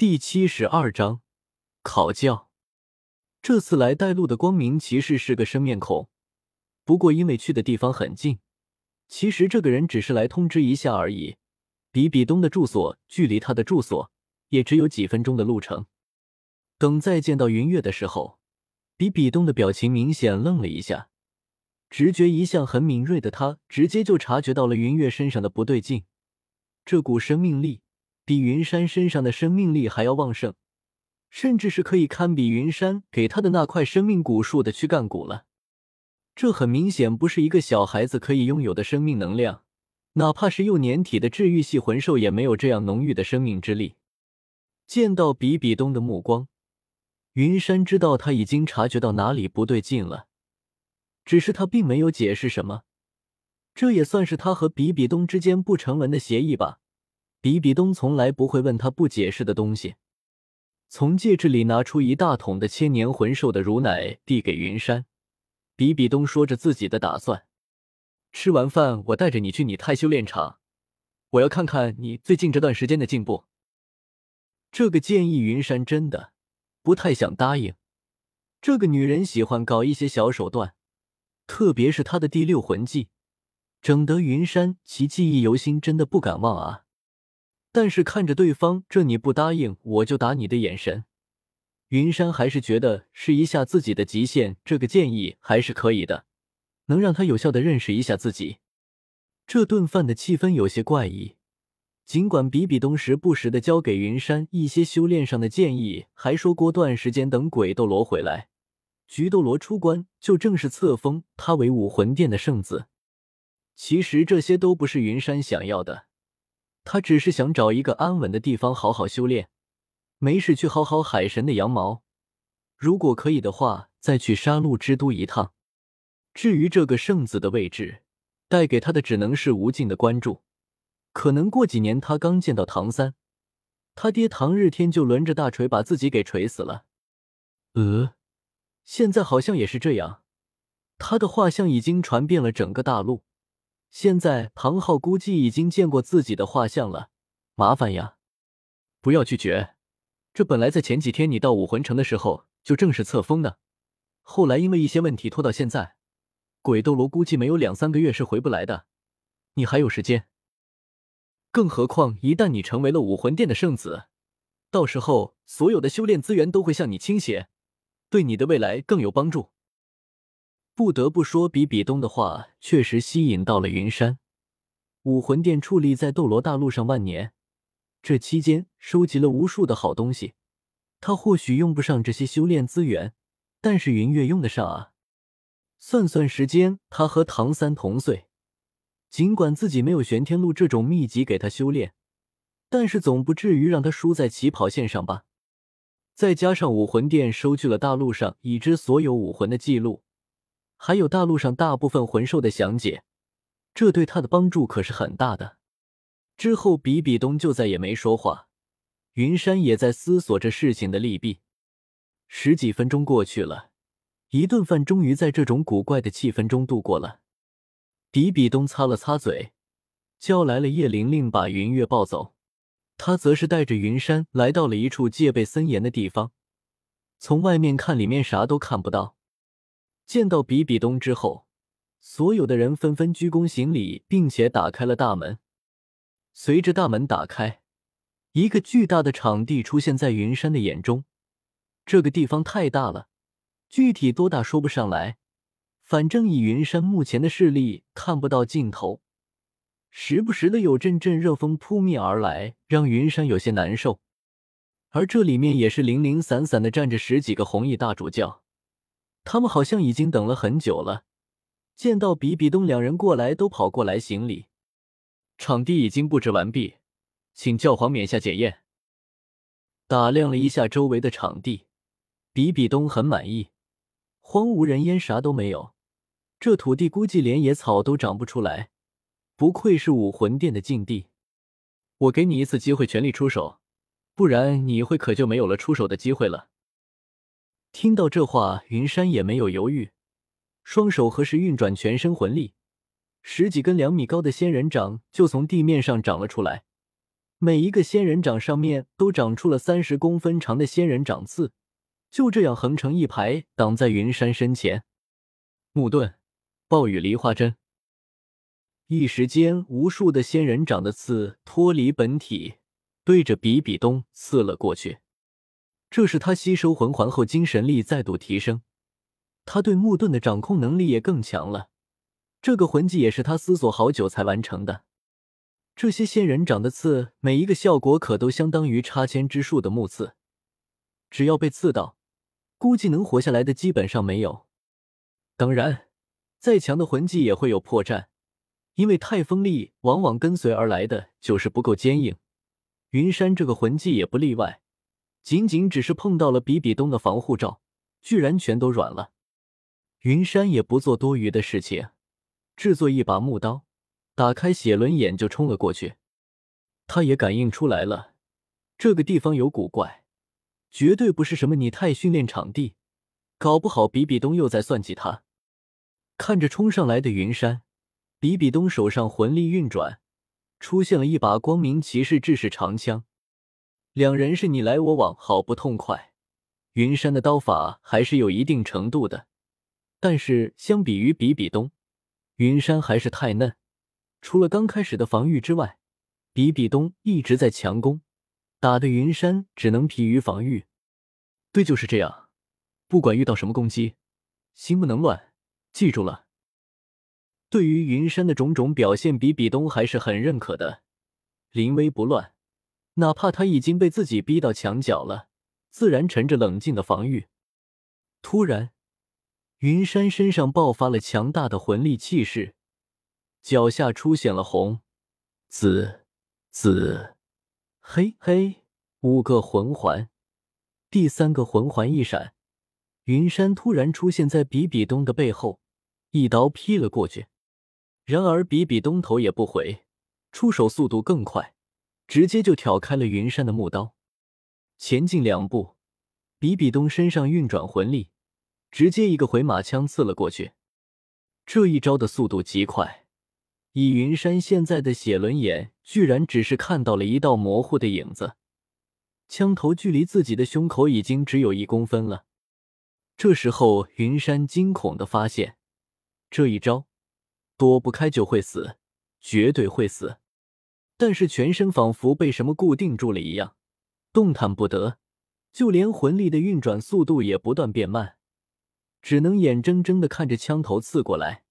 第七十二章考教。这次来带路的光明骑士是个生面孔，不过因为去的地方很近，其实这个人只是来通知一下而已。比比东的住所距离他的住所也只有几分钟的路程。等再见到云月的时候，比比东的表情明显愣了一下。直觉一向很敏锐的他，直接就察觉到了云月身上的不对劲，这股生命力。比云山身上的生命力还要旺盛，甚至是可以堪比云山给他的那块生命古树的躯干骨了。这很明显不是一个小孩子可以拥有的生命能量，哪怕是幼年体的治愈系魂兽也没有这样浓郁的生命之力。见到比比东的目光，云山知道他已经察觉到哪里不对劲了，只是他并没有解释什么。这也算是他和比比东之间不成文的协议吧。比比东从来不会问他不解释的东西。从戒指里拿出一大桶的千年魂兽的乳奶，递给云山。比比东说着自己的打算：吃完饭，我带着你去你太修炼场，我要看看你最近这段时间的进步。这个建议，云山真的不太想答应。这个女人喜欢搞一些小手段，特别是她的第六魂技，整得云山其记忆犹新，真的不敢忘啊。但是看着对方这你不答应我就打你的眼神，云山还是觉得试一下自己的极限，这个建议还是可以的，能让他有效的认识一下自己。这顿饭的气氛有些怪异，尽管比比东时不时的交给云山一些修炼上的建议，还说过段时间等鬼斗罗回来，菊斗罗出关就正式册封他为武魂殿的圣子。其实这些都不是云山想要的。他只是想找一个安稳的地方好好修炼，没事去薅薅海神的羊毛，如果可以的话，再去杀戮之都一趟。至于这个圣子的位置，带给他的只能是无尽的关注。可能过几年，他刚见到唐三，他爹唐日天就抡着大锤把自己给锤死了。呃，现在好像也是这样，他的画像已经传遍了整个大陆。现在唐昊估计已经见过自己的画像了，麻烦呀！不要拒绝，这本来在前几天你到武魂城的时候就正式册封的，后来因为一些问题拖到现在，鬼斗罗估计没有两三个月是回不来的，你还有时间。更何况一旦你成为了武魂殿的圣子，到时候所有的修炼资源都会向你倾斜，对你的未来更有帮助。不得不说，比比东的话确实吸引到了云山。武魂殿矗立在斗罗大陆上万年，这期间收集了无数的好东西。他或许用不上这些修炼资源，但是云月用得上啊。算算时间，他和唐三同岁，尽管自己没有玄天路这种秘籍给他修炼，但是总不至于让他输在起跑线上吧。再加上武魂殿收据了大陆上已知所有武魂的记录。还有大陆上大部分魂兽的详解，这对他的帮助可是很大的。之后，比比东就再也没说话，云山也在思索着事情的利弊。十几分钟过去了，一顿饭终于在这种古怪的气氛中度过了。比比东擦了擦嘴，叫来了叶玲玲，把云月抱走。他则是带着云山来到了一处戒备森严的地方，从外面看，里面啥都看不到。见到比比东之后，所有的人纷纷鞠躬行礼，并且打开了大门。随着大门打开，一个巨大的场地出现在云山的眼中。这个地方太大了，具体多大说不上来，反正以云山目前的视力，看不到尽头。时不时的有阵阵热风扑面而来，让云山有些难受。而这里面也是零零散散的站着十几个红衣大主教。他们好像已经等了很久了，见到比比东两人过来，都跑过来行礼。场地已经布置完毕，请教皇免下检验。打量了一下周围的场地，比比东很满意，荒无人烟，啥都没有。这土地估计连野草都长不出来，不愧是武魂殿的禁地。我给你一次机会，全力出手，不然你一会可就没有了出手的机会了。听到这话，云山也没有犹豫，双手合十，运转全身魂力，十几根两米高的仙人掌就从地面上长了出来，每一个仙人掌上面都长出了三十公分长的仙人掌刺，就这样横成一排，挡在云山身前。木盾、暴雨梨花针，一时间，无数的仙人掌的刺脱离本体，对着比比东刺了过去。这是他吸收魂环后精神力再度提升，他对木盾的掌控能力也更强了。这个魂技也是他思索好久才完成的。这些仙人掌的刺，每一个效果可都相当于插千之术的木刺，只要被刺到，估计能活下来的基本上没有。当然，再强的魂技也会有破绽，因为太锋利往往跟随而来的就是不够坚硬。云山这个魂技也不例外，仅仅只是碰到了比比东的防护罩，居然全都软了。云山也不做多余的事情，制作一把木刀。打开写轮眼就冲了过去，他也感应出来了，这个地方有古怪，绝对不是什么拟态训练场地，搞不好比比东又在算计他。看着冲上来的云山，比比东手上魂力运转，出现了一把光明骑士制式长枪，两人是你来我往，好不痛快。云山的刀法还是有一定程度的，但是相比于比比东，云山还是太嫩。除了刚开始的防御之外，比比东一直在强攻，打的云山只能疲于防御。对，就是这样。不管遇到什么攻击，心不能乱。记住了。对于云山的种种表现，比比东还是很认可的。临危不乱，哪怕他已经被自己逼到墙角了，自然沉着冷静的防御。突然，云山身上爆发了强大的魂力气势。脚下出现了红、紫、紫、黑、黑五个魂环，第三个魂环一闪，云山突然出现在比比东的背后，一刀劈了过去。然而比比东头也不回，出手速度更快，直接就挑开了云山的木刀，前进两步，比比东身上运转魂力，直接一个回马枪刺了过去。这一招的速度极快。以云山现在的血轮眼，居然只是看到了一道模糊的影子，枪头距离自己的胸口已经只有一公分了。这时候，云山惊恐的发现，这一招躲不开就会死，绝对会死。但是全身仿佛被什么固定住了一样，动弹不得，就连魂力的运转速度也不断变慢，只能眼睁睁的看着枪头刺过来。